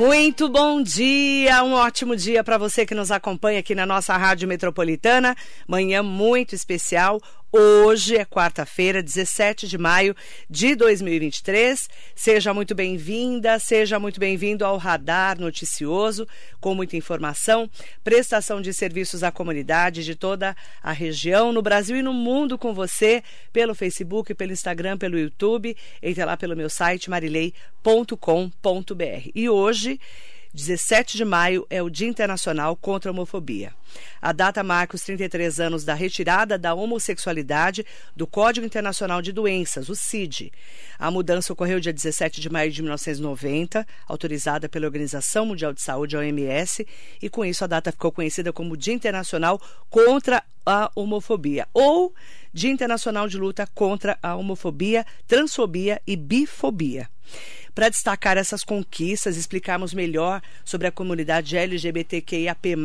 Muito bom dia, um ótimo dia para você que nos acompanha aqui na nossa Rádio Metropolitana. Manhã muito especial. Hoje é quarta-feira, 17 de maio de 2023. Seja muito bem-vinda, seja muito bem-vindo ao Radar Noticioso, com muita informação, prestação de serviços à comunidade de toda a região, no Brasil e no mundo com você, pelo Facebook, pelo Instagram, pelo YouTube. Entre lá pelo meu site marilei.com.br. E hoje 17 de maio é o Dia Internacional contra a Homofobia. A data marca os 33 anos da retirada da homossexualidade do Código Internacional de Doenças, o CID. A mudança ocorreu dia 17 de maio de 1990, autorizada pela Organização Mundial de Saúde, a OMS, e com isso a data ficou conhecida como Dia Internacional contra a Homofobia, ou Dia Internacional de Luta contra a Homofobia, Transfobia e Bifobia. Para destacar essas conquistas, explicarmos melhor sobre a comunidade LGBTQIAP+,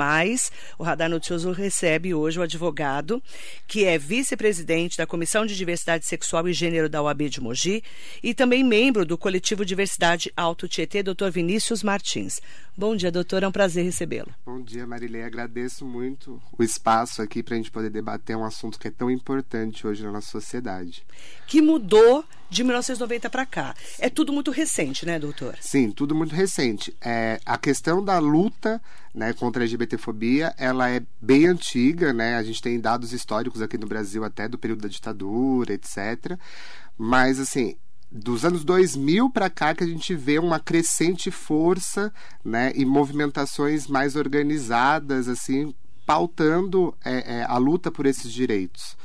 o Radar Noticioso recebe hoje o advogado, que é vice-presidente da Comissão de Diversidade Sexual e Gênero da OAB de Mogi e também membro do coletivo Diversidade Alto Tietê, Dr. Vinícius Martins. Bom dia, doutor, é um prazer recebê-lo. Bom dia, Marilei. Agradeço muito o espaço aqui para a gente poder debater um assunto que é tão importante hoje na nossa sociedade. Que mudou de 1990 para cá. É tudo muito recente, né, doutor? Sim, tudo muito recente. É, a questão da luta né, contra a LGBTfobia, ela é bem antiga, né? A gente tem dados históricos aqui no Brasil até do período da ditadura, etc. Mas, assim, dos anos 2000 para cá que a gente vê uma crescente força né, e movimentações mais organizadas, assim, pautando é, é, a luta por esses direitos.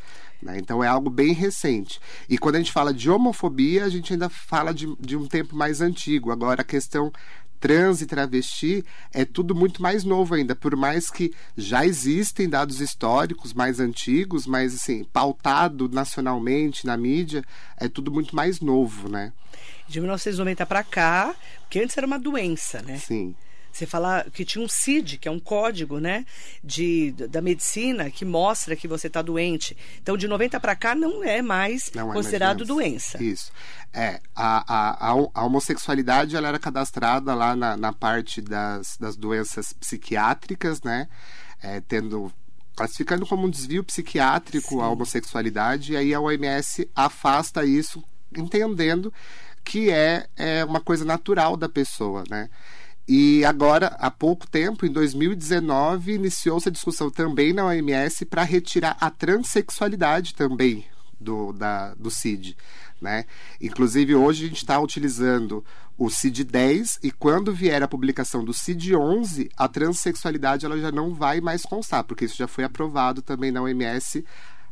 Né? Então é algo bem recente. E quando a gente fala de homofobia, a gente ainda fala de, de um tempo mais antigo. Agora, a questão trans e travesti é tudo muito mais novo ainda, por mais que já existem dados históricos mais antigos, mas assim, pautado nacionalmente na mídia, é tudo muito mais novo, né? De 1990 para cá, porque antes era uma doença, né? Sim. Você fala que tinha um CID, que é um código, né, de, da medicina que mostra que você está doente. Então, de 90 para cá não é mais não considerado é mais doença. Isso. É, a, a, a, homossexualidade ela era cadastrada lá na, na parte das, das doenças psiquiátricas, né, é, tendo classificando como um desvio psiquiátrico Sim. a homossexualidade, e aí a OMS afasta isso, entendendo que é, é uma coisa natural da pessoa, né? E agora, há pouco tempo, em 2019, iniciou-se a discussão também na OMS para retirar a transexualidade também do, da, do CID. Né? Inclusive, hoje a gente está utilizando o CID-10 e quando vier a publicação do CID-11, a transexualidade ela já não vai mais constar, porque isso já foi aprovado também na OMS,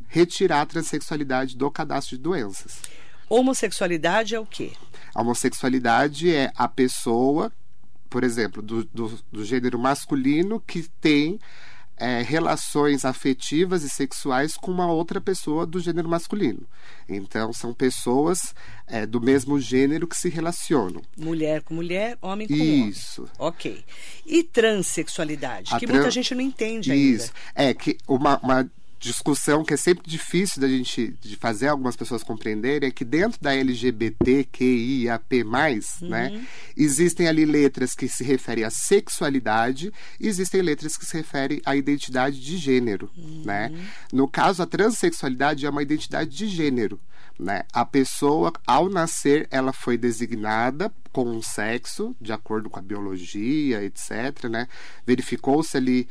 retirar a transexualidade do cadastro de doenças. Homossexualidade é o quê? A homossexualidade é a pessoa por exemplo, do, do, do gênero masculino que tem é, relações afetivas e sexuais com uma outra pessoa do gênero masculino. Então, são pessoas é, do mesmo gênero que se relacionam. Mulher com mulher, homem com Isso. homem. Isso. Ok. E transexualidade, A que muita gente não entende ainda. Isso. É que uma, uma discussão que é sempre difícil da gente de fazer algumas pessoas compreenderem é que dentro da LGBTQIAP+, uhum. né, existem ali letras que se referem à sexualidade e existem letras que se referem à identidade de gênero, uhum. né? No caso, a transexualidade é uma identidade de gênero, né? A pessoa, ao nascer, ela foi designada com um sexo, de acordo com a biologia, etc, né? Verificou-se ali,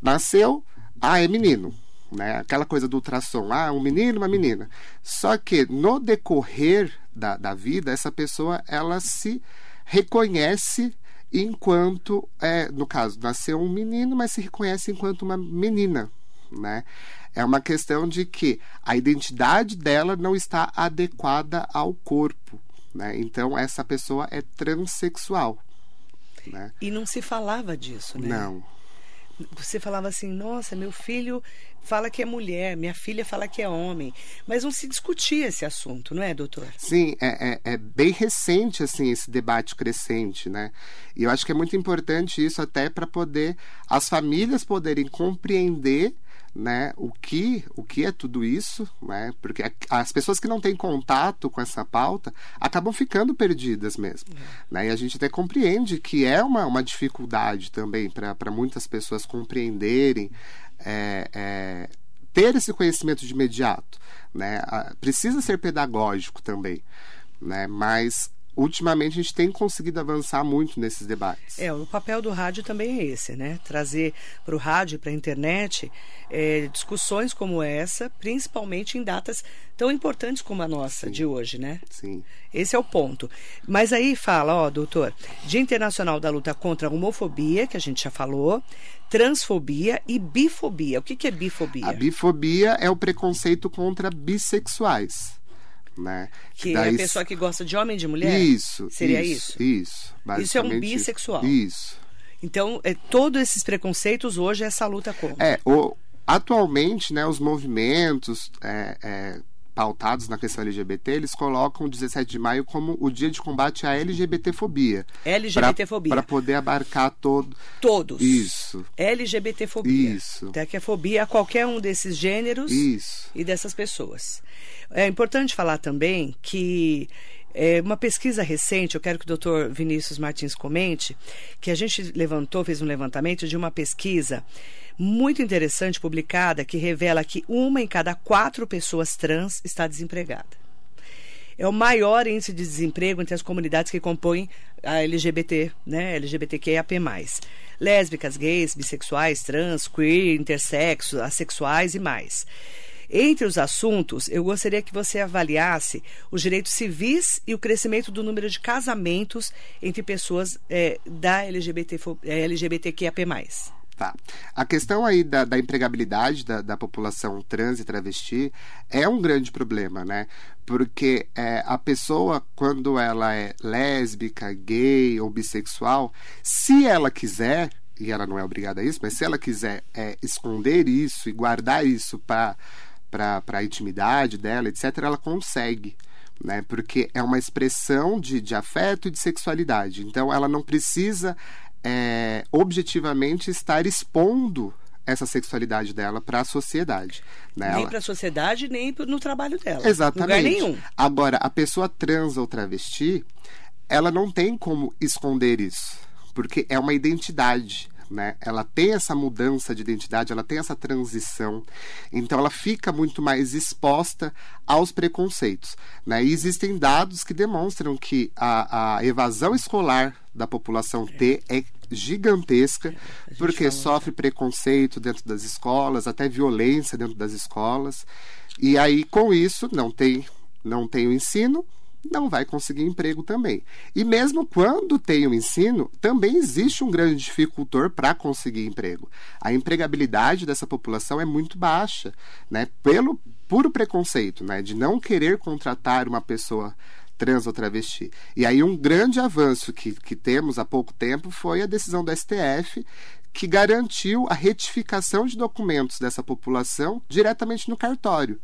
nasceu, ah, é menino né? Aquela coisa do ultrassom, ah, um menino, uma menina. Só que no decorrer da, da vida, essa pessoa ela se reconhece enquanto, é, no caso, nasceu um menino, mas se reconhece enquanto uma menina, né? É uma questão de que a identidade dela não está adequada ao corpo, né? Então essa pessoa é transexual, né? E não se falava disso, né? Não você falava assim, nossa, meu filho fala que é mulher, minha filha fala que é homem. Mas não se discutia esse assunto, não é, doutor? Sim, é, é, é, bem recente, assim, esse debate crescente, né? E eu acho que é muito importante isso até para poder as famílias poderem compreender né, o que o que é tudo isso, né? Porque as pessoas que não têm contato com essa pauta acabam ficando perdidas mesmo, uhum. né? E a gente até compreende que é uma, uma dificuldade também para muitas pessoas compreenderem é, é, ter esse conhecimento de imediato, né? Precisa ser pedagógico também, né? Mas ultimamente a gente tem conseguido avançar muito nesses debates. É, o papel do rádio também é esse, né? Trazer para o rádio, para a internet, é, discussões como essa, principalmente em datas tão importantes como a nossa Sim. de hoje, né? Sim. Esse é o ponto. Mas aí fala, ó, doutor, Dia Internacional da Luta contra a Homofobia, que a gente já falou, transfobia e bifobia. O que, que é bifobia? A bifobia é o preconceito contra bissexuais né? Que Daí... é a pessoa que gosta de homem e de mulher? Isso. Seria isso? Isso. Isso, isso é um bissexual. Isso. Então, é, todos esses preconceitos hoje é essa luta contra. É, o, atualmente, né, os movimentos é, é, pautados na questão LGBT, eles colocam o 17 de maio como o dia de combate à LGBTfobia. LGBTfobia. Para poder abarcar todo... Todos. Isso. LGBTfobia. Isso. Até que é fobia a qualquer um desses gêneros Isso. e dessas pessoas. É importante falar também que é, uma pesquisa recente, eu quero que o doutor Vinícius Martins comente, que a gente levantou, fez um levantamento de uma pesquisa muito interessante publicada que revela que uma em cada quatro pessoas trans está desempregada. É o maior índice de desemprego entre as comunidades que compõem a LGBT, né, LGBTQIAP+. Lésbicas, gays, bissexuais, trans, queer, intersexo, assexuais e mais. Entre os assuntos, eu gostaria que você avaliasse os direitos civis e o crescimento do número de casamentos entre pessoas é, da LGBT, é, LGBTQIAP+. Tá. A questão aí da, da empregabilidade da, da, população trans e travesti é um grande problema, né? Porque é, a pessoa, quando ela é lésbica, gay ou bissexual, se ela quiser, e ela não é obrigada a isso, mas se ela quiser é, esconder isso e guardar isso para para a intimidade dela, etc., ela consegue. Né? Porque é uma expressão de, de afeto e de sexualidade. Então, ela não precisa é, objetivamente estar expondo essa sexualidade dela para a sociedade. Né? Nem para a sociedade, nem no trabalho dela. Exatamente. Lugar nenhum. Agora, a pessoa trans ou travesti, ela não tem como esconder isso, porque é uma identidade né? Ela tem essa mudança de identidade, ela tem essa transição, então ela fica muito mais exposta aos preconceitos, né? E existem dados que demonstram que a, a evasão escolar da população T é gigantesca, é, porque sofre preconceito dentro das escolas, até violência dentro das escolas. E aí, com isso, não tem, não tem o ensino, não vai conseguir emprego também. E mesmo quando tem o ensino, também existe um grande dificultor para conseguir emprego. A empregabilidade dessa população é muito baixa, né? Pelo puro preconceito, né? De não querer contratar uma pessoa trans ou travesti. E aí um grande avanço que, que temos há pouco tempo foi a decisão do STF que garantiu a retificação de documentos dessa população diretamente no cartório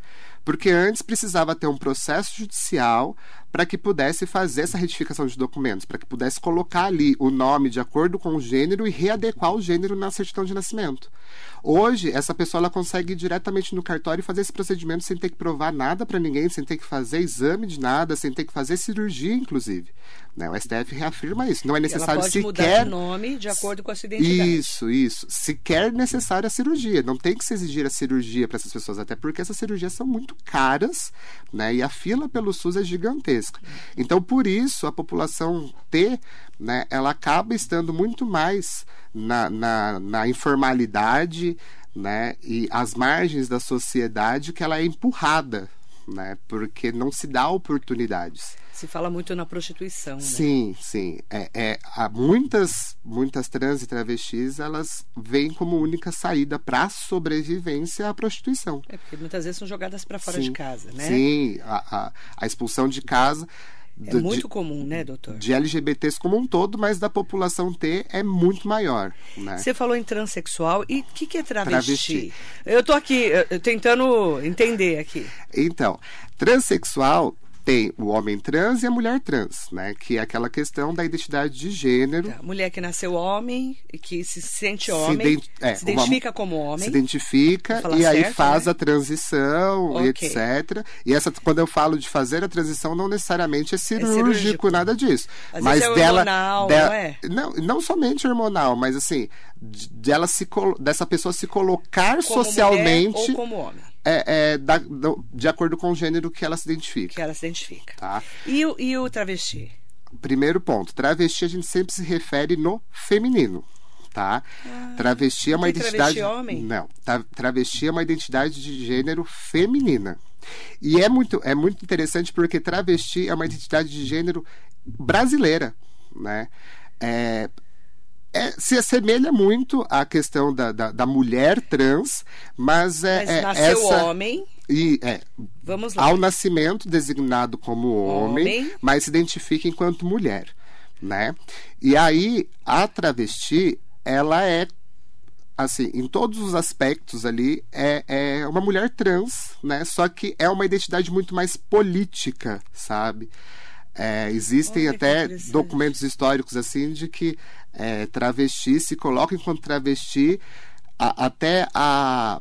porque antes precisava ter um processo judicial para que pudesse fazer essa retificação de documentos, para que pudesse colocar ali o nome de acordo com o gênero e readequar o gênero na certidão de nascimento. Hoje, essa pessoa ela consegue ir diretamente no cartório e fazer esse procedimento sem ter que provar nada para ninguém, sem ter que fazer exame de nada, sem ter que fazer cirurgia, inclusive. Né? O STF reafirma isso. Não é necessário ela pode sequer. mudar de nome de acordo com a sua identidade. Isso, isso. Sequer necessária a cirurgia. Não tem que se exigir a cirurgia para essas pessoas, até porque essas cirurgias são muito caras, né? E a fila pelo SUS é gigantesca. Então, por isso, a população T, né, ela acaba estando muito mais na, na, na informalidade, né? E às margens da sociedade que ela é empurrada, né? Porque não se dá oportunidades. Se fala muito na prostituição. Né? Sim, sim. É, é, há muitas, muitas trans e travestis, elas veem como única saída para sobrevivência a prostituição. É porque muitas vezes são jogadas para fora sim, de casa, né? Sim, a, a, a expulsão de casa. É do, muito de, comum, né, doutor? De LGBTs como um todo, mas da população T é muito maior. Né? Você falou em transexual e o que, que é travesti? travesti? Eu estou aqui eu, tentando entender aqui. Então, transexual tem o homem trans e a mulher trans, né? Que é aquela questão da identidade de gênero. Tá. Mulher que nasceu homem e que se sente homem, se, é, se identifica uma, como homem. Se identifica e aí certo, faz né? a transição, okay. etc. E essa, quando eu falo de fazer a transição, não necessariamente é cirúrgico, é cirúrgico. nada disso. Às mas é dela, hormonal, dela, não é? Não, não somente hormonal, mas assim, dela se, dessa pessoa se colocar como socialmente. ou como homem é, é da, do, de acordo com o gênero que ela se identifica. Que ela se identifica. Tá? E, o, e o travesti? Primeiro ponto, travesti a gente sempre se refere no feminino. Tá? Ah, travesti é uma identidade. Travesti homem? Não. Travesti é uma identidade de gênero feminina. E é muito, é muito interessante porque travesti é uma identidade de gênero brasileira. Né? É, é, se assemelha muito à questão da, da, da mulher trans, mas é, mas é nasceu essa... homem. E, é, Vamos lá. Ao nascimento designado como homem, homem, mas se identifica enquanto mulher, né? E aí a travesti, ela é assim, em todos os aspectos ali, é, é uma mulher trans, né? Só que é uma identidade muito mais política, sabe? É, existem até documentos históricos assim de que é, travesti se coloca enquanto travesti a, até a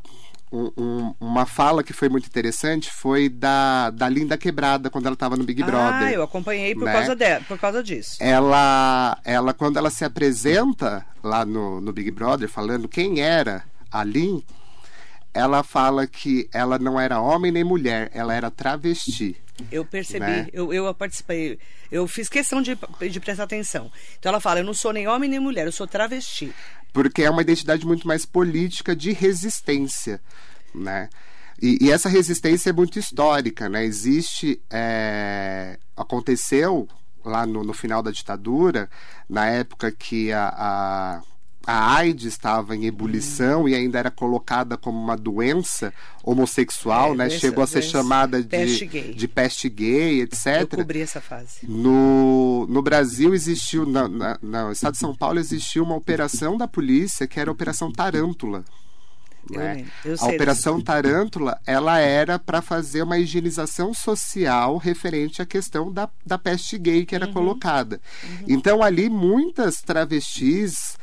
um, um, uma fala que foi muito interessante foi da, da Linda Quebrada, quando ela estava no Big Brother. Ah, eu acompanhei por, né? causa, de, por causa disso. Ela, ela, quando ela se apresenta lá no, no Big Brother, falando quem era a Lin, ela fala que ela não era homem nem mulher, ela era travesti. Eu percebi, né? eu, eu participei, eu fiz questão de, de prestar atenção. Então ela fala: eu não sou nem homem nem mulher, eu sou travesti. Porque é uma identidade muito mais política de resistência, né? E, e essa resistência é muito histórica, né? Existe, é, aconteceu lá no, no, final da ditadura, na época que a, a a AIDS estava em ebulição hum. e ainda era colocada como uma doença homossexual, é, né? Doença, Chegou a ser chamada de peste gay. de peste gay, etc. Eu cobri essa fase. No, no Brasil existiu, na, na, no estado de São Paulo existiu uma operação da polícia que era a Operação Tarântula. Né? a Operação Tarântula ela era para fazer uma higienização social referente à questão da, da peste gay que era uhum. colocada. Uhum. Então ali muitas travestis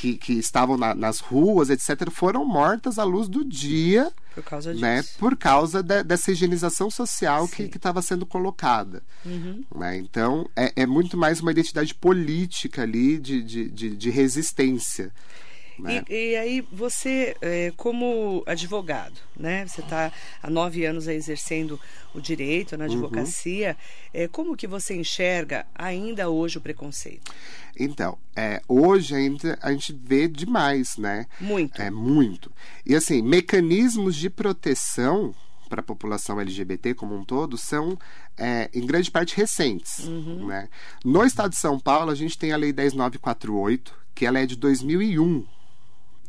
que, que estavam na, nas ruas, etc., foram mortas à luz do dia. Por causa disso. Né, por causa de, dessa higienização social Sim. que estava sendo colocada. Uhum. Né? Então, é, é, muito mais uma identidade política ali de, de, de, de resistência. Né? E, e, aí você, é, como advogado, né? Você está há nove anos exercendo o direito na uhum. advocacia. Uhum. É, como que você enxerga ainda hoje o preconceito? Então, é, hoje ainda a gente vê demais, né? Muito. É muito. E assim, mecanismos de proteção para a população LGBT como um todo são, é, em grande parte, recentes. Uhum. Né? No estado de São Paulo, a gente tem a Lei 10948, que ela é de 2001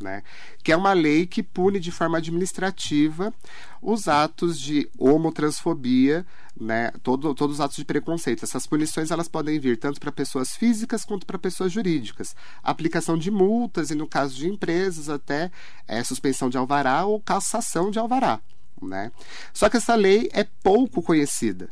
né? Que é uma lei que pune de forma administrativa os atos de homotransfobia, né? Todo, todos os atos de preconceito. Essas punições elas podem vir tanto para pessoas físicas quanto para pessoas jurídicas. Aplicação de multas e, no caso de empresas, até é, suspensão de alvará ou cassação de alvará. Né? Só que essa lei é pouco conhecida.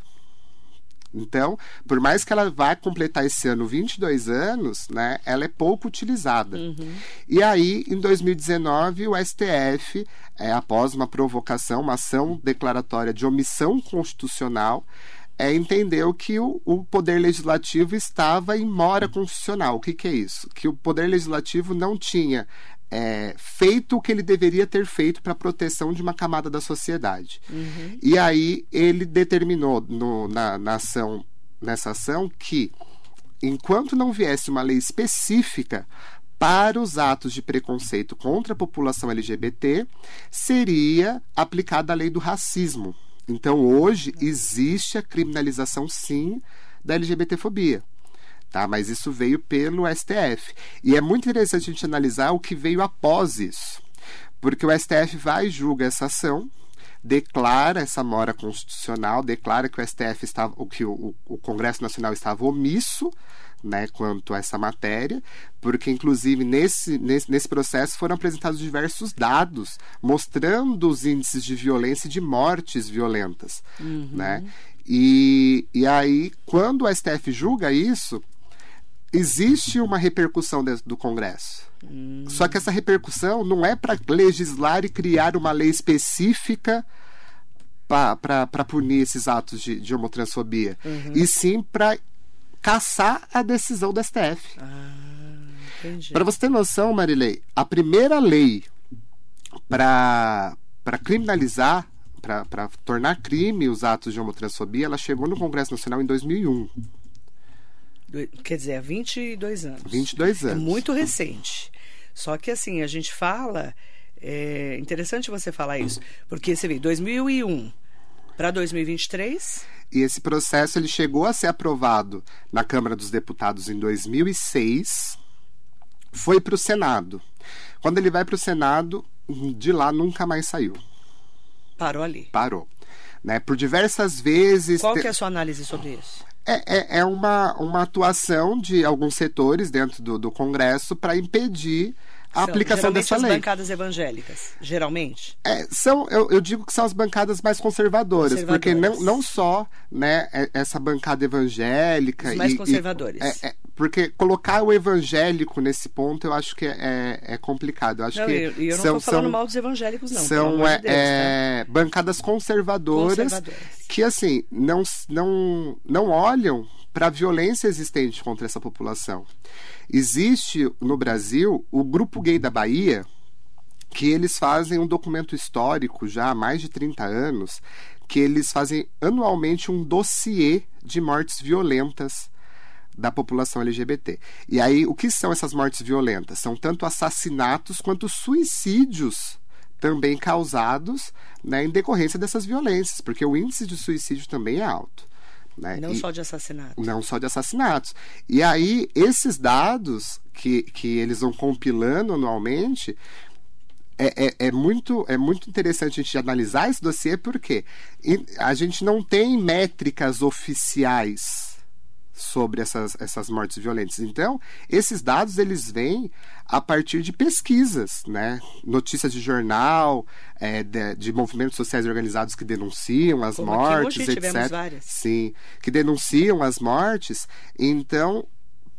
Então, por mais que ela vá completar esse ano 22 anos, né, ela é pouco utilizada. Uhum. E aí, em 2019, o STF, é, após uma provocação, uma ação declaratória de omissão constitucional, é, entendeu que o, o, Poder Legislativo estava em mora constitucional. O que, que é isso? Que o Poder Legislativo não tinha é, feito o que ele deveria ter feito para a proteção de uma camada da sociedade. Uhum. E aí ele determinou no, na, na ação, nessa ação que, enquanto não viesse uma lei específica para os atos de preconceito contra a população LGBT, seria aplicada a lei do racismo. Então, hoje, existe a criminalização, sim, da LGBTfobia tá? Mas isso veio pelo STF. E é muito interessante a gente analisar o que veio após isso. Porque o STF vai e julga essa ação, declara essa mora constitucional, declara que o STF estava, que o, o Congresso Nacional estava omisso, né, quanto a essa matéria, porque inclusive nesse, nesse, nesse processo foram apresentados diversos dados mostrando os índices de violência e de mortes violentas, uhum. né? E, e aí, quando o STF julga isso, existe uma repercussão dentro do Congresso. Hum. Só que essa repercussão não é para legislar e criar uma lei específica para punir esses atos de, de homotransfobia, uhum. e sim para caçar a decisão do STF. Ah, para você ter noção, Marilei, a primeira lei para criminalizar, para tornar crime os atos de homotransfobia, ela chegou no Congresso Nacional em 2001. Quer dizer, há 22 anos. 22 anos. É muito recente. Só que assim, a gente fala. É interessante você falar isso, porque você vê, 2001 para 2023. E esse processo ele chegou a ser aprovado na Câmara dos Deputados em 2006, foi para o Senado. Quando ele vai para o Senado, de lá nunca mais saiu. Parou ali. Parou. Né? Por diversas vezes. Qual que é a sua análise sobre isso? É, é, é uma, uma atuação de alguns setores dentro do, do Congresso para impedir a são, aplicação dessa as lei. bancadas evangélicas, geralmente? É, são, eu, eu, digo que são as bancadas mais conservadoras, conservadoras. porque não, não só né, é, essa bancada evangélica. Os mais e, conservadores. E, é, é, porque colocar o evangélico nesse ponto eu acho que é, é complicado. Eu acho não, que eu, eu não estou falando são, mal dos evangélicos, não. São é, de Deus, tá? bancadas conservadoras, conservadoras que, assim, não, não, não olham para a violência existente contra essa população. Existe no Brasil o Grupo Gay da Bahia, que eles fazem um documento histórico já há mais de 30 anos, que eles fazem anualmente um dossiê de mortes violentas da população LGBT. E aí, o que são essas mortes violentas? São tanto assassinatos quanto suicídios também causados né, em decorrência dessas violências, porque o índice de suicídio também é alto. Né? Não e, só de assassinatos. Não só de assassinatos. E aí, esses dados que, que eles vão compilando anualmente, é, é, é, muito, é muito interessante a gente analisar esse dossiê porque a gente não tem métricas oficiais sobre essas, essas mortes violentas. Então, esses dados eles vêm a partir de pesquisas, né? Notícias de jornal, é, de, de, movimentos sociais organizados que denunciam as Como mortes, aqui etc. Várias. Sim, que denunciam as mortes. Então,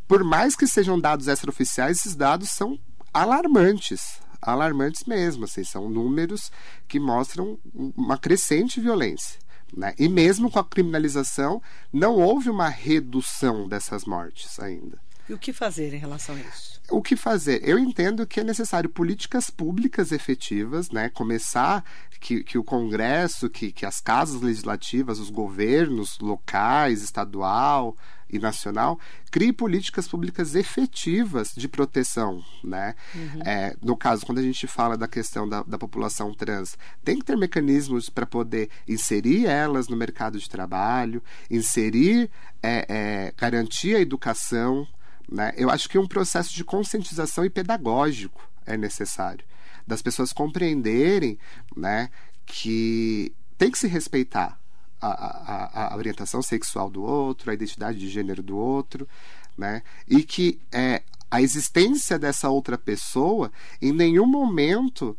por mais que sejam dados extraoficiais, esses dados são alarmantes alarmantes mesmo, assim, são números que mostram uma crescente violência. Né? E mesmo com a criminalização, não houve uma redução dessas mortes ainda. E o que fazer em relação a isso? O que fazer? Eu entendo que é necessário políticas públicas efetivas, né? Começar que, que o Congresso, que, que as casas legislativas, os governos locais, estadual, e nacional crie políticas públicas efetivas de proteção, né? Uhum. É, no caso, quando a gente fala da questão da, da população trans, tem que ter mecanismos para poder inserir elas no mercado de trabalho, inserir, é, é, garantir a educação, né? Eu acho que um processo de conscientização e pedagógico é necessário, das pessoas compreenderem, né, que tem que se respeitar a, a, a, orientação sexual do outro, a identidade de gênero do outro, né? E que é, a existência dessa outra pessoa em nenhum momento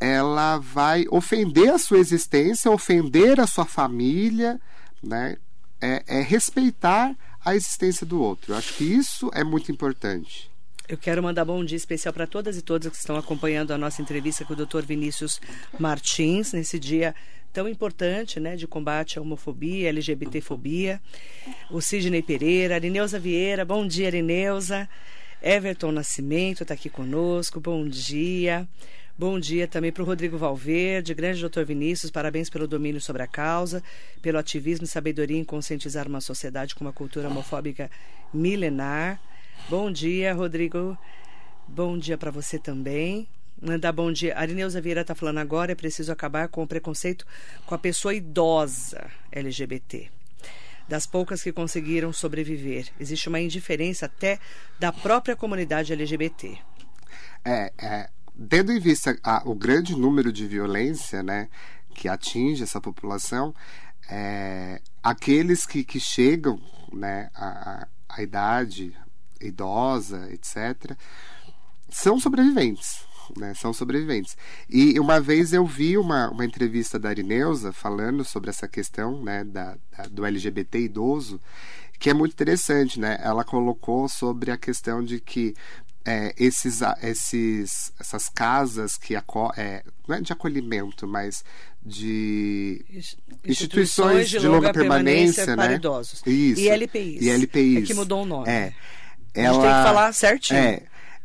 ela vai ofender a sua existência, ofender a sua família, né? É, é respeitar a existência do outro. Eu acho que isso é muito importante. Eu quero mandar bom dia especial para todas e todos que estão acompanhando a nossa entrevista com o Dr. Vinícius Martins nesse dia tão importante, né, de combate à homofobia, LGBTfobia. O Sidney Pereira, Arineuza Vieira, bom dia, Arineuza. Everton Nascimento está aqui conosco, bom dia. Bom dia também para o Rodrigo Valverde, grande doutor Vinícius, parabéns pelo domínio sobre a causa, pelo ativismo e sabedoria em conscientizar uma sociedade com uma cultura homofóbica milenar. Bom dia, Rodrigo. Bom dia para você também. Mandar bom dia. A Arineuza Vieira está falando agora, é preciso acabar com o preconceito com a pessoa idosa LGBT. Das poucas que conseguiram sobreviver. Existe uma indiferença até da própria comunidade LGBT. É, é tendo em vista a, o grande número de violência né, que atinge essa população, é, aqueles que, que chegam né, à, à idade idosa, etc., são sobreviventes né? São sobreviventes. E uma vez eu vi uma, uma entrevista da Arineuza falando sobre essa questão né, da, da, do LGBT idoso, que é muito interessante, né? Ela colocou sobre a questão de que é, esses, esses, essas casas que aco é, não é de acolhimento, mas de instituições, instituições de, de, longa, longa permanência, permanência, né? para idosos. Isso. E LPIs. E LPIs. É que mudou o nome. É. Ela, a gente tem que falar certinho. É,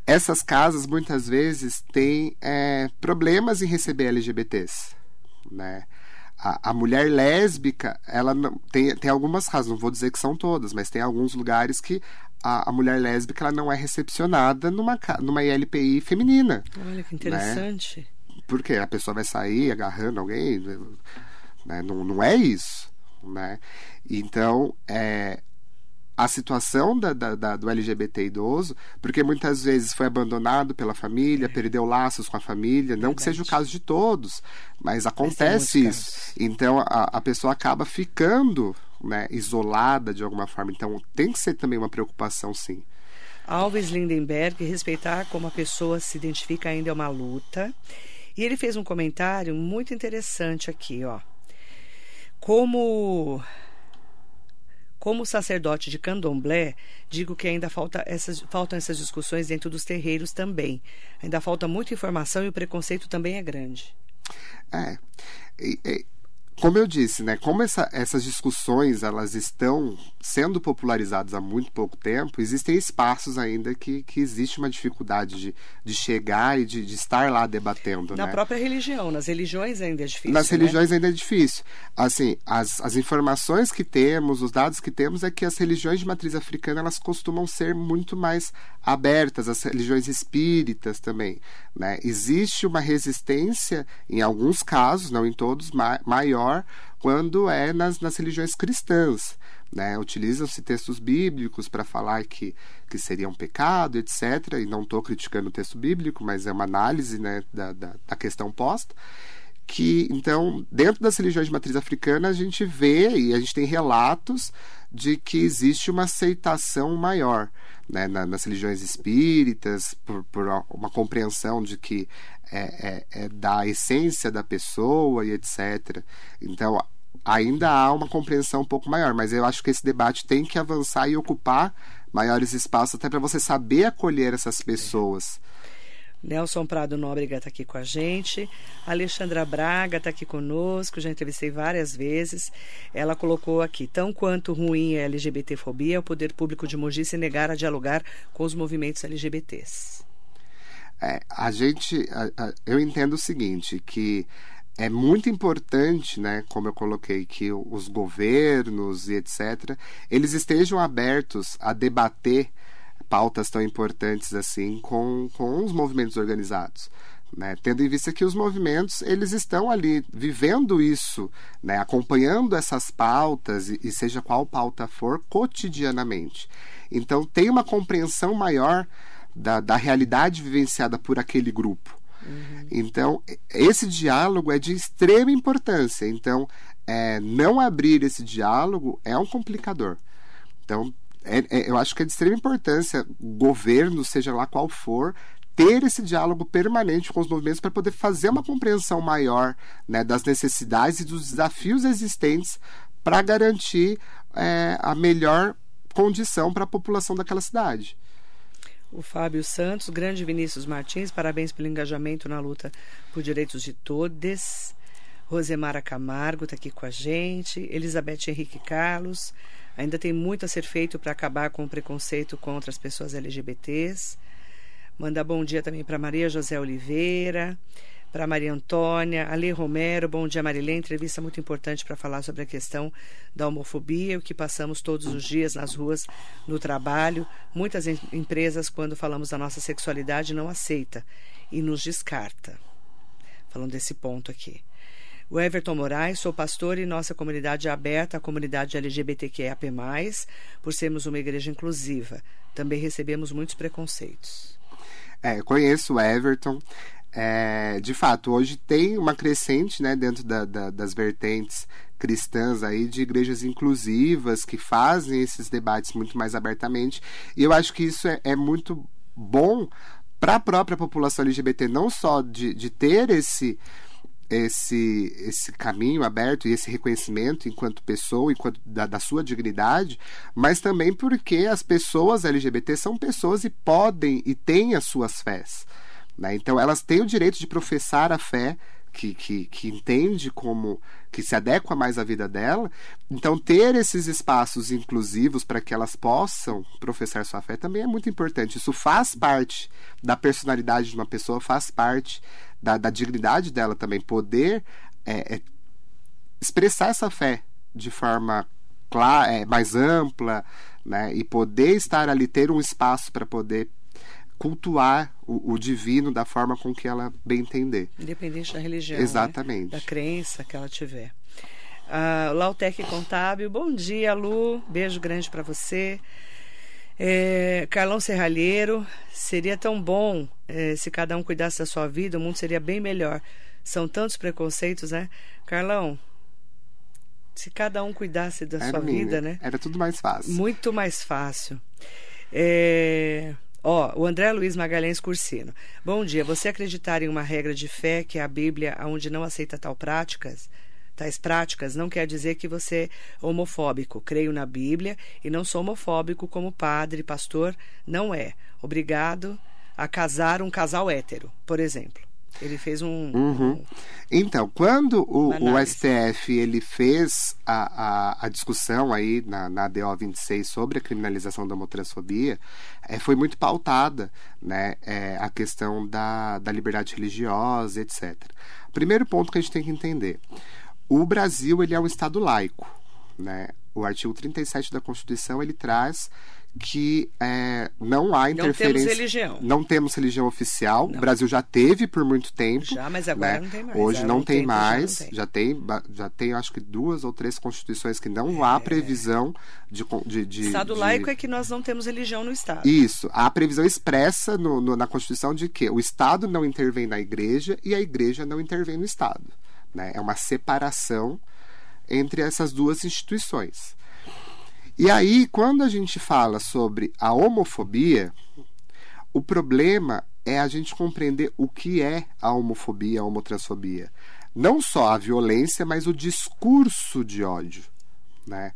essas casas muitas vezes têm é, problemas em receber LGBTs, né? A, a, mulher lésbica, ela não, tem, tem algumas razões, não vou dizer que são todas, mas tem alguns lugares que a, a mulher lésbica ela não é recepcionada numa, numa ILPI feminina. Olha que interessante. Né? Porque a pessoa vai sair agarrando alguém, né? não, não é isso. Né? Então, é, a situação da, da, da, do LGBT idoso, porque muitas vezes foi abandonado pela família, é. perdeu laços com a família, não Verdade. que seja o caso de todos, mas acontece isso. Casos. Então a, a pessoa acaba ficando né, isolada de alguma forma. Então tem que ser também uma preocupação, sim. Alves Lindenberg, respeitar como a pessoa se identifica ainda é uma luta. E ele fez um comentário muito interessante aqui, ó. Como como sacerdote de candomblé, digo que ainda falta essas, faltam essas discussões dentro dos terreiros também. Ainda falta muita informação e o preconceito também é grande. É. E, e, como eu disse, né, como essa, essas discussões elas estão sendo popularizadas há muito pouco tempo, existem espaços ainda que, que existe uma dificuldade de, de chegar e de, de estar lá debatendo. Na né? própria religião, nas religiões ainda é difícil. Nas né? religiões ainda é difícil. Assim, as, as informações que temos, os dados que temos é que as religiões de matriz africana elas costumam ser muito mais abertas, as religiões espíritas também. Né? Existe uma resistência, em alguns casos, não em todos, ma maior quando é nas, nas religiões cristãs. Né? Utilizam-se textos bíblicos para falar que, que seria um pecado, etc. E não estou criticando o texto bíblico, mas é uma análise né, da, da, da questão posta que então dentro das religiões de matriz africana a gente vê e a gente tem relatos de que existe uma aceitação maior né, nas religiões espíritas por, por, uma compreensão de que é, é, é da essência da pessoa e etc então ainda há uma compreensão um pouco maior mas eu acho que esse debate tem que avançar e ocupar maiores espaços até para você saber acolher essas pessoas Nelson Prado Nóbrega está aqui com a gente. Alexandra Braga está aqui conosco, já entrevistei várias vezes. Ela colocou aqui: tão quanto ruim é a LGBTfobia, o poder público de Mogi se negar a dialogar com os movimentos LGBTs. É, a gente, a, a, eu entendo o seguinte, que é muito importante, né, como eu coloquei, que os governos e etc., eles estejam abertos a debater pautas tão importantes assim com, com os movimentos organizados. Né? Tendo em vista que os movimentos eles estão ali vivendo isso, né? acompanhando essas pautas, e, e seja qual pauta for, cotidianamente. Então tem uma compreensão maior da, da realidade vivenciada por aquele grupo. Uhum. Então, esse diálogo é de extrema importância. Então, é, não abrir esse diálogo é um complicador. Então, é, é, eu acho que é de extrema importância o governo, seja lá qual for, ter esse diálogo permanente com os movimentos para poder fazer uma compreensão maior né, das necessidades e dos desafios existentes para garantir é, a melhor condição para a população daquela cidade. O Fábio Santos, grande Vinícius Martins, parabéns pelo engajamento na luta por direitos de todos. Rosemara Camargo está aqui com a gente. Elizabeth Henrique Carlos. Ainda tem muito a ser feito para acabar com o preconceito contra as pessoas LGBTs. Mandar bom dia também para Maria José Oliveira, para Maria Antônia, Ale Romero, bom dia Marilê, entrevista muito importante para falar sobre a questão da homofobia, o que passamos todos os dias nas ruas, no trabalho. Muitas em empresas, quando falamos da nossa sexualidade, não aceita e nos descarta. Falando desse ponto aqui. O Everton Moraes, sou pastor e nossa comunidade é aberta à comunidade LGBTQIAP+, por sermos uma igreja inclusiva. Também recebemos muitos preconceitos. É, conheço o Everton. É, de fato, hoje tem uma crescente né, dentro da, da, das vertentes cristãs aí de igrejas inclusivas que fazem esses debates muito mais abertamente. E eu acho que isso é, é muito bom para a própria população LGBT, não só de, de ter esse esse, esse caminho aberto e esse reconhecimento enquanto pessoa, enquanto da, da, sua dignidade, mas também porque as pessoas LGBT são pessoas e podem e têm as suas fés. Né? Então elas têm o direito de professar a fé que, que, que entende como que se adequa mais à vida dela. Então, ter esses espaços inclusivos para que elas possam professar sua fé também é muito importante. Isso faz parte da personalidade de uma pessoa, faz parte da, da dignidade dela também. Poder é, é, expressar essa fé de forma clara, é, mais ampla, né? e poder estar ali, ter um espaço para poder cultuar o, o, divino da forma com que ela bem entender. Independente da religião. Né? Exatamente. Né? Da crença que ela tiver. Uh, Lautec Contábil, bom dia, Lu. Beijo grande para você. É, Carlão Serralheiro, seria tão bom é, se cada um cuidasse da sua vida, o mundo seria bem melhor. São tantos preconceitos, né? Carlão, se cada um cuidasse da era sua minha, vida, né? Era tudo mais fácil. Muito mais fácil. É, Ó, oh, o André Luiz Magalhães Cursino. Bom dia. Você acreditar em uma regra de fé que é a Bíblia, onde não aceita tal práticas, tais práticas, não quer dizer que você é homofóbico. Creio na Bíblia e não sou homofóbico como padre, pastor. Não é. Obrigado a casar um casal hétero, por exemplo. Ele fez um. Uhum. um então, quando o, o, STF ele fez a, a, a discussão aí na, na DO 26 sobre a criminalização da homotransfobia, é, foi muito pautada né, é, a questão da, da liberdade religiosa, etc. Primeiro ponto que a gente tem que entender: o Brasil ele é um Estado laico. Né? O artigo 37 da Constituição ele traz que é, não há interferência. Não temos religião. Não temos religião oficial. Não. O Brasil já teve por muito tempo. Já, mas agora né? não tem mais. Hoje não tem mais. Já, tem. já tem, já tem, acho que duas ou três constituições que não é... há previsão de, de, de Estado de... laico é que nós não temos religião no Estado. Isso. Há previsão expressa no, no, na Constituição de que o Estado não intervém na Igreja e a Igreja não intervém no Estado. Né? É uma separação entre essas duas instituições. E aí, quando a gente fala sobre a homofobia, o problema é a gente compreender o que é a homofobia, a homotransfobia. Não só a violência, mas o discurso de ódio. Né?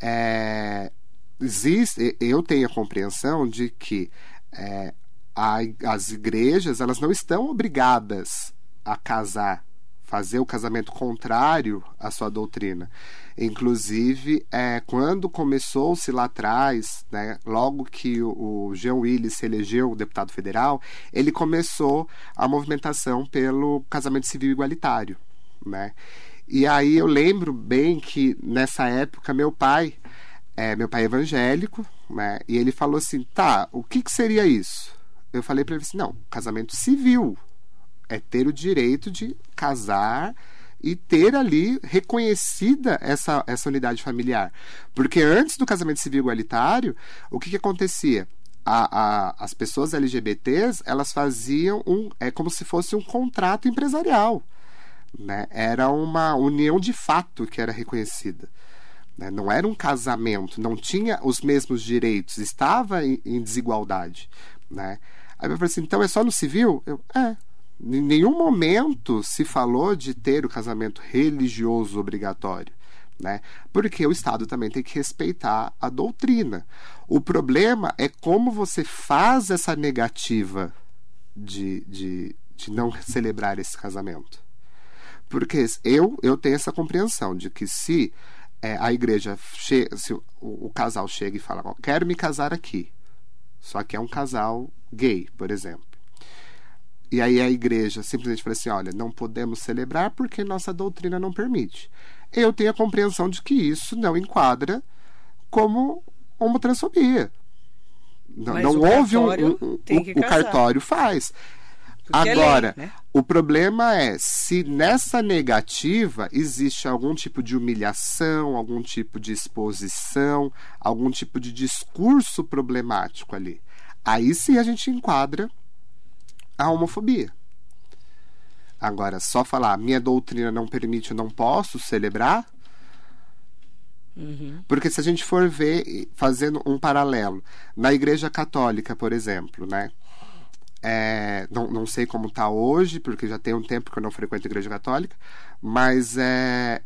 É, existe, eu tenho a compreensão de que é, a, as igrejas elas não estão obrigadas a casar fazer o casamento contrário à sua doutrina. Inclusive, é, quando começou-se lá atrás, né, logo que o, Jean Willis se elegeu deputado federal, ele começou a movimentação pelo casamento civil igualitário. Né? E aí eu lembro bem que nessa época meu pai, é, meu pai é evangélico, né, e ele falou assim: tá, o que, que seria isso? Eu falei para ele assim: não, casamento civil é ter o direito de casar e ter ali reconhecida essa, essa unidade familiar. Porque antes do casamento civil igualitário, o que, que acontecia? A, a, as pessoas LGBTs elas faziam um é como se fosse um contrato empresarial né? era uma união de fato que era reconhecida né? não era um casamento não tinha os mesmos direitos estava em, em desigualdade né? aí eu falei assim então é só no civil eu, é em nenhum momento se falou de ter o casamento religioso obrigatório. Né? Porque o Estado também tem que respeitar a doutrina. O problema é como você faz essa negativa de, de, de não celebrar esse casamento. Porque eu, eu tenho essa compreensão de que se é, a igreja, che se o, o, casal chega e fala, quero me casar aqui, só que é um casal gay, por exemplo. E aí a igreja simplesmente fala assim: olha, não podemos celebrar porque nossa doutrina não permite. Eu tenho a compreensão de que isso não enquadra como homotransfobia. Não, não houve um. um, um o, o cartório faz. Porque Agora, é lei, né? o problema é se nessa negativa existe algum tipo de humilhação, algum tipo de exposição, algum tipo de discurso problemático ali. Aí sim a gente enquadra a homofobia. Agora, só falar minha doutrina não permite, eu não posso celebrar. Uhum. Porque se a gente for ver, fazendo um paralelo, na Igreja Católica, por exemplo, né? é, não, não sei como está hoje, porque já tem um tempo que eu não frequento a igreja católica, mas é,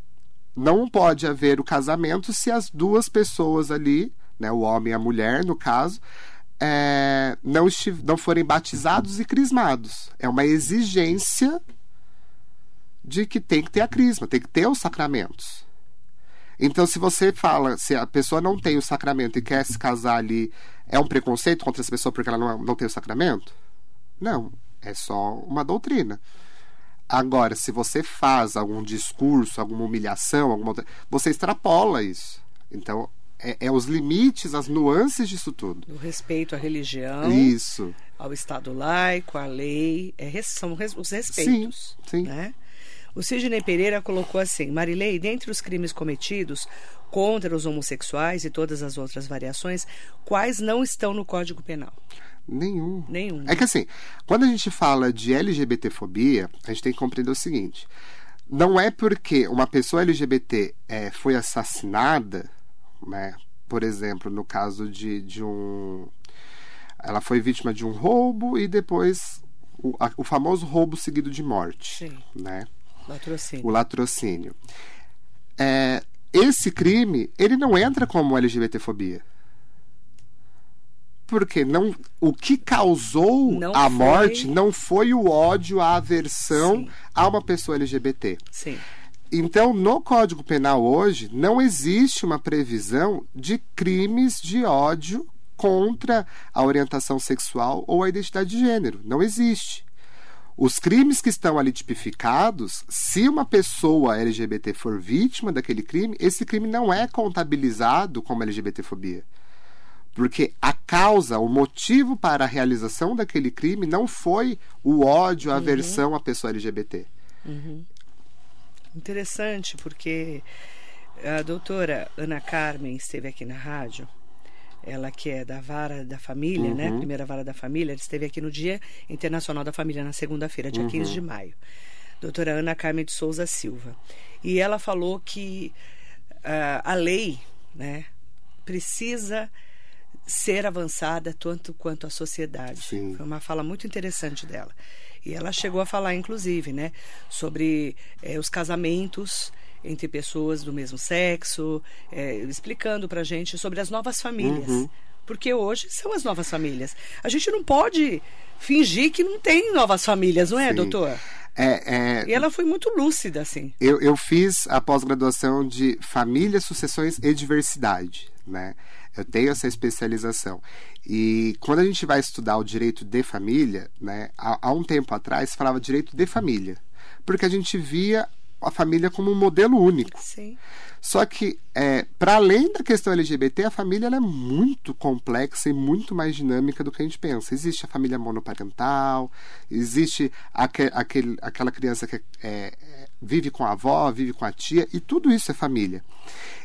não pode haver o casamento se as duas pessoas ali, né, o homem e a mulher, no caso, é, não, não forem batizados e crismados. É uma exigência de que tem que ter a crisma, tem que ter os sacramentos. Então, se você fala, se a pessoa não tem o sacramento e quer se casar ali, é um preconceito contra essa pessoa porque ela não, não tem o sacramento? Não, é só uma doutrina. Agora, se você faz algum discurso, alguma humilhação, alguma você extrapola isso. Então, é, é, os limites, as nuances disso tudo. O respeito à religião. Isso. Ao Estado laico, à lei. É, são os respeitos. Sim, sim. Né? O Sidney Pereira colocou assim: Marilei, dentre os crimes cometidos contra os homossexuais e todas as outras variações, quais não estão no Código Penal? Nenhum. Nenhum. É que assim, quando a gente fala de LGBTfobia, a gente tem que compreender o seguinte: não é porque uma pessoa LGBT é, foi assassinada, né? Por exemplo, no caso de, de um. Ela foi vítima de um roubo e depois o, a, o famoso roubo seguido de morte. Sim. Né? Latrocínio. O latrocínio. É, esse crime, ele não entra como LGBTfobia. Porque não, o que causou não a foi... morte não foi o ódio, a aversão Sim. a uma pessoa LGBT. Sim. Então, no Código Penal hoje, não existe uma previsão de crimes de ódio contra a orientação sexual ou a identidade de gênero. Não existe. Os crimes que estão ali tipificados, se uma pessoa LGBT for vítima daquele crime, esse crime não é contabilizado como LGBTfobia. Porque a causa, o motivo para a realização daquele crime não foi o ódio, a uhum. aversão à pessoa LGBT. Uhum. Interessante, porque a doutora Ana Carmen esteve aqui na rádio ela que é da vara da família, né? uhum. né? Primeira vara da família, ela esteve aqui no Dia Internacional da Família na segunda-feira, dia uhum. 15 de maio. Doutora Ana Carmen de Souza Silva. E ela falou que uh, a lei, né, precisa ser avançada tanto quanto a sociedade. Sim. Foi uma fala muito interessante dela. E ela chegou a falar, inclusive, né, sobre eh, os casamentos entre pessoas do mesmo sexo, é, explicando para gente sobre as novas famílias. Uhum. Porque hoje são as novas famílias. A gente não pode fingir que não tem novas famílias, não é, Sim. doutor? É, é... E ela foi muito lúcida, assim. Eu, eu fiz a pós-graduação de Família, Sucessões e Diversidade, né? Eu tenho essa especialização. E quando a gente vai estudar o direito de família, né? Há, há um tempo atrás falava direito de família. Porque a gente via a família como um modelo único. Sim. Só que, é, para além da questão LGBT, a família é muito complexa e muito mais dinâmica do que a gente pensa. Existe a família monoparental, existe aquel, aquele, aquela criança que é, é, vive com a avó, vive com a tia, e tudo isso é família.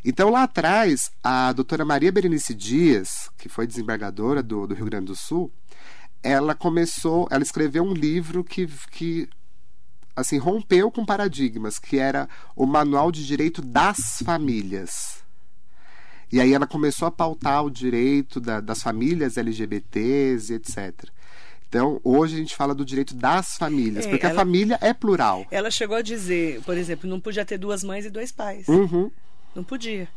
Então, lá atrás, a doutora Maria Berenice Dias, que foi desembargadora do, do Rio Grande do Sul, ela começou, ela escreveu um livro que, que assim rompeu com paradigmas, que era o Manual de Direito das Famílias. E aí ela começou a pautar o direito da, das famílias LGBTs e etc. Então, hoje a gente fala do direito das famílias, é, porque ela, a família é plural. Ela chegou a dizer, por exemplo, não podia ter duas mães e dois pais. Uhum. Não podia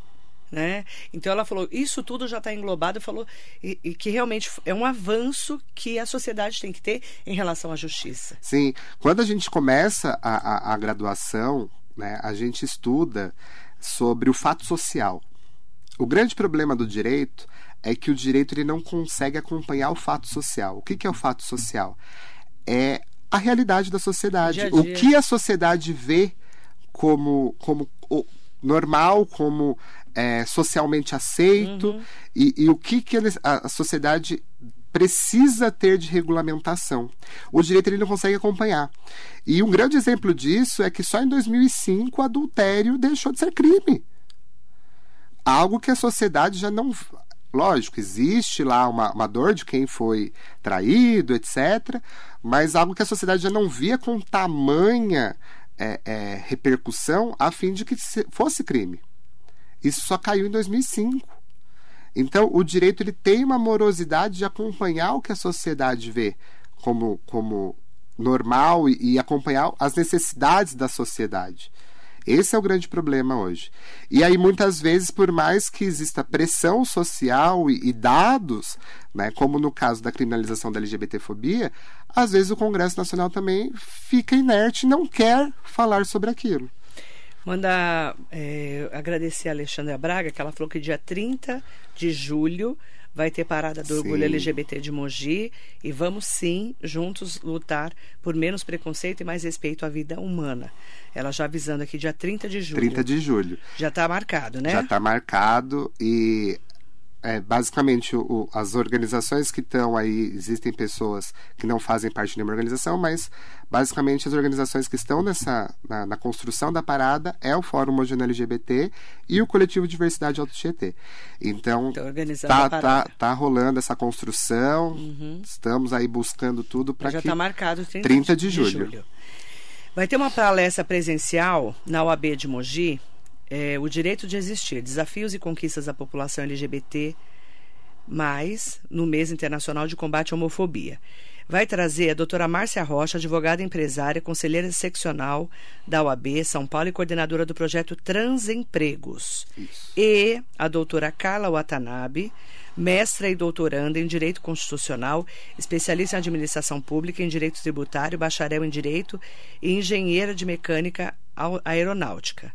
né? Então ela falou, isso tudo já está englobado, falou e, e, que realmente é um avanço que a sociedade tem que ter em relação à justiça. Sim, quando a gente começa a, a, a graduação, né, a gente estuda sobre o fato social. O grande problema do direito é que o direito ele não consegue acompanhar o fato social. O que, que é o fato social? É a realidade da sociedade. Dia dia. O que a sociedade vê como, como normal, como é, socialmente aceito uhum. e, e, o que, que a, a sociedade precisa ter de regulamentação. O direito ele não consegue acompanhar. E um grande exemplo disso é que só em 2005 o adultério deixou de ser crime. Algo que a sociedade já não. Lógico, existe lá uma, uma dor de quem foi traído, etc. Mas algo que a sociedade já não via com tamanha é, é, repercussão a fim de que fosse crime. Isso só caiu em 2005. Então, o direito ele tem uma morosidade de acompanhar o que a sociedade vê como, como normal e, e acompanhar as necessidades da sociedade. Esse é o grande problema hoje. E aí, muitas vezes, por mais que exista pressão social e, e dados, né, como no caso da criminalização da LGBTfobia, às vezes o Congresso Nacional também fica inerte e não quer falar sobre aquilo. Mandar é, agradecer a Alexandra Braga, que ela falou que dia 30 de julho vai ter parada do orgulho LGBT de Mogi e vamos sim juntos lutar por menos preconceito e mais respeito à vida humana. Ela já avisando aqui dia 30 de julho. 30 de julho. Já está marcado, né? Já está marcado e é, basicamente, o, as organizações que estão aí, existem pessoas que não fazem parte de nenhuma organização, mas basicamente as organizações que estão nessa, na, na construção da parada é o Fórum Homogêneo LGBT e o Coletivo Diversidade Alto Tietê. Então, tá, tá, tá rolando essa construção, uhum. estamos aí buscando tudo para que... Já está marcado 30, 30 de, de julho. julho. Vai ter uma palestra presencial na UAB de Mogi, é, o direito de existir, desafios e conquistas da população LGBT, mais no mês internacional de combate à homofobia. Vai trazer a doutora Márcia Rocha, advogada empresária, conselheira seccional da OAB São Paulo e coordenadora do projeto Transempregos. Isso. E a doutora Carla Watanabe, mestra e doutoranda em Direito Constitucional, especialista em Administração Pública, em Direito Tributário, bacharel em Direito e engenheira de Mecânica Aeronáutica.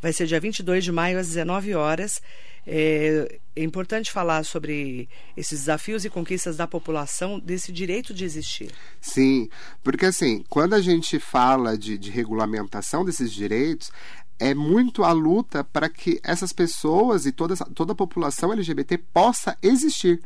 Vai ser dia 22 de maio, às 19 horas. É, é, importante falar sobre esses desafios e conquistas da população desse direito de existir. Sim, porque assim, quando a gente fala de, de regulamentação desses direitos, é muito a luta para que essas pessoas e toda, toda a população LGBT possa existir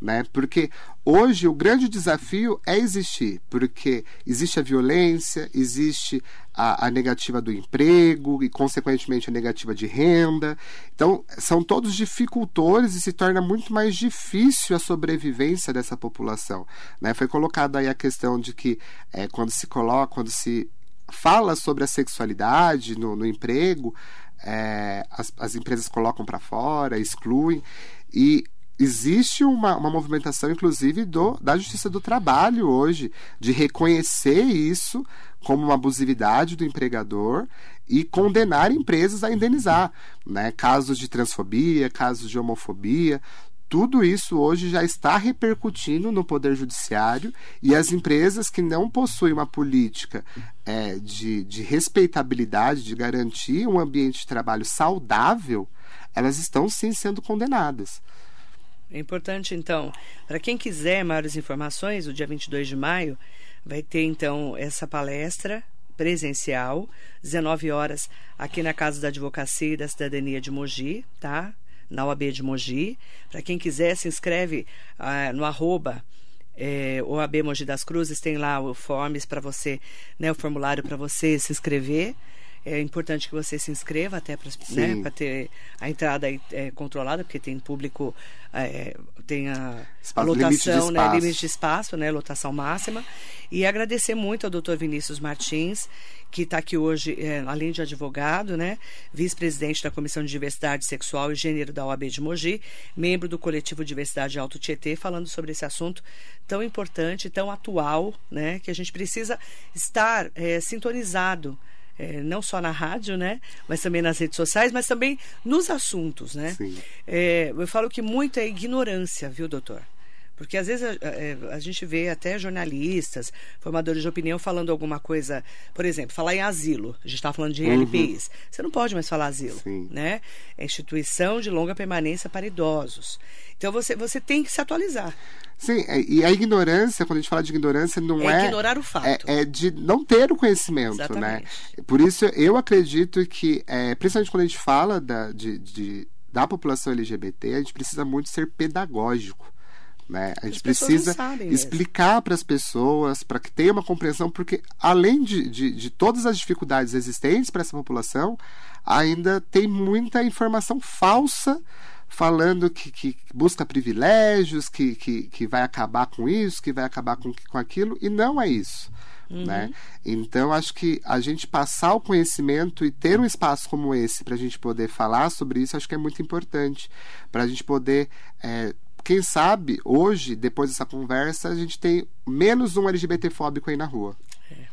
né? Porque hoje o grande desafio é existir, porque existe a violência, existe a, a, negativa do emprego e, consequentemente, a negativa de renda. Então, são todos dificultores e se torna muito mais difícil a sobrevivência dessa população. Né? Foi colocada aí a questão de que é, quando se coloca, quando se fala sobre a sexualidade no, no emprego, é, as, as empresas colocam para fora, excluem. E existe uma, uma movimentação, inclusive, do, da Justiça do Trabalho hoje, de reconhecer isso como uma abusividade do empregador e condenar empresas a indenizar. Né? Casos de transfobia, casos de homofobia, tudo isso hoje já está repercutindo no Poder Judiciário e as empresas que não possuem uma política é, de, de respeitabilidade, de garantir um ambiente de trabalho saudável, elas estão sim sendo condenadas. É importante, então, para quem quiser maiores informações, o dia 22 de maio vai ter, então, essa palestra presencial, 19 horas, aqui na Casa da Advocacia e da Cidadania de Mogi, tá? Na OAB de Mogi. Para quem quiser, se inscreve ah, no arroba é, OAB Mogi das Cruzes, tem lá o forms para você, né, o formulário para você se inscrever. É importante que você se inscreva até para né, ter a entrada é, controlada, porque tem público, é, tem a, espaço, a lotação, limite né, limite de espaço, né, lotação máxima. E agradecer muito ao doutor Vinícius Martins, que está aqui hoje, é, além de advogado, né, vice-presidente da Comissão de Diversidade Sexual e Gênero da OAB de Mogi, membro do coletivo Diversidade Alto Tietê, falando sobre esse assunto tão importante, tão atual, né, que a gente precisa estar é, sintonizado é, não só na rádio, né? Mas também nas redes sociais, mas também nos assuntos, né? É, eu falo que muito é ignorância, viu, doutor? Porque às vezes a, a, é, a, gente vê até jornalistas, formadores de opinião falando alguma coisa, por exemplo, falar em asilo. A gente está falando de uhum. LPIs. Você não pode mais falar asilo, Sim. né? É instituição de longa permanência para idosos. Então você, você tem que se atualizar. Sim, é, e a ignorância, quando a gente fala de ignorância, não é. É ignorar o fato. É, é de não ter o conhecimento, né? Exatamente. né? Por isso, eu acredito que, é, principalmente quando a gente fala da, de, de, da população LGBT, a gente precisa muito ser pedagógico. Né? A gente As precisa explicar para as pessoas, para que tenha uma compreensão, porque além de, de, de todas as dificuldades existentes para essa população, ainda tem muita informação falsa falando que, que busca privilégios, que, que, que vai acabar com isso, que vai acabar com, com aquilo, e não é isso. Uhum. Né? Então, acho que a gente passar o conhecimento e ter um espaço como esse para a gente poder falar sobre isso, acho que é muito importante. Para a gente poder é, quem sabe, hoje, depois dessa conversa, a gente tem menos um LGBTfóbico aí na rua. É.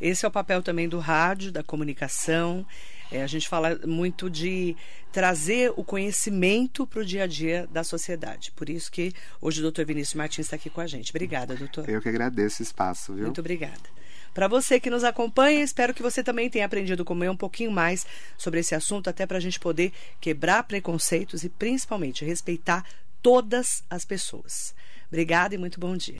Esse é o papel também do rádio, da comunicação. É, a gente fala muito de trazer o conhecimento para o dia a dia da sociedade. Por isso que hoje o doutor Vinícius Martins está aqui com a gente. Obrigada, doutor. Eu que agradeço o espaço, viu? Muito obrigada. Para você que nos acompanha, espero que você também tenha aprendido como eu um pouquinho mais sobre esse assunto, até para a gente poder quebrar preconceitos e principalmente respeitar todas as pessoas. Obrigada e muito bom dia.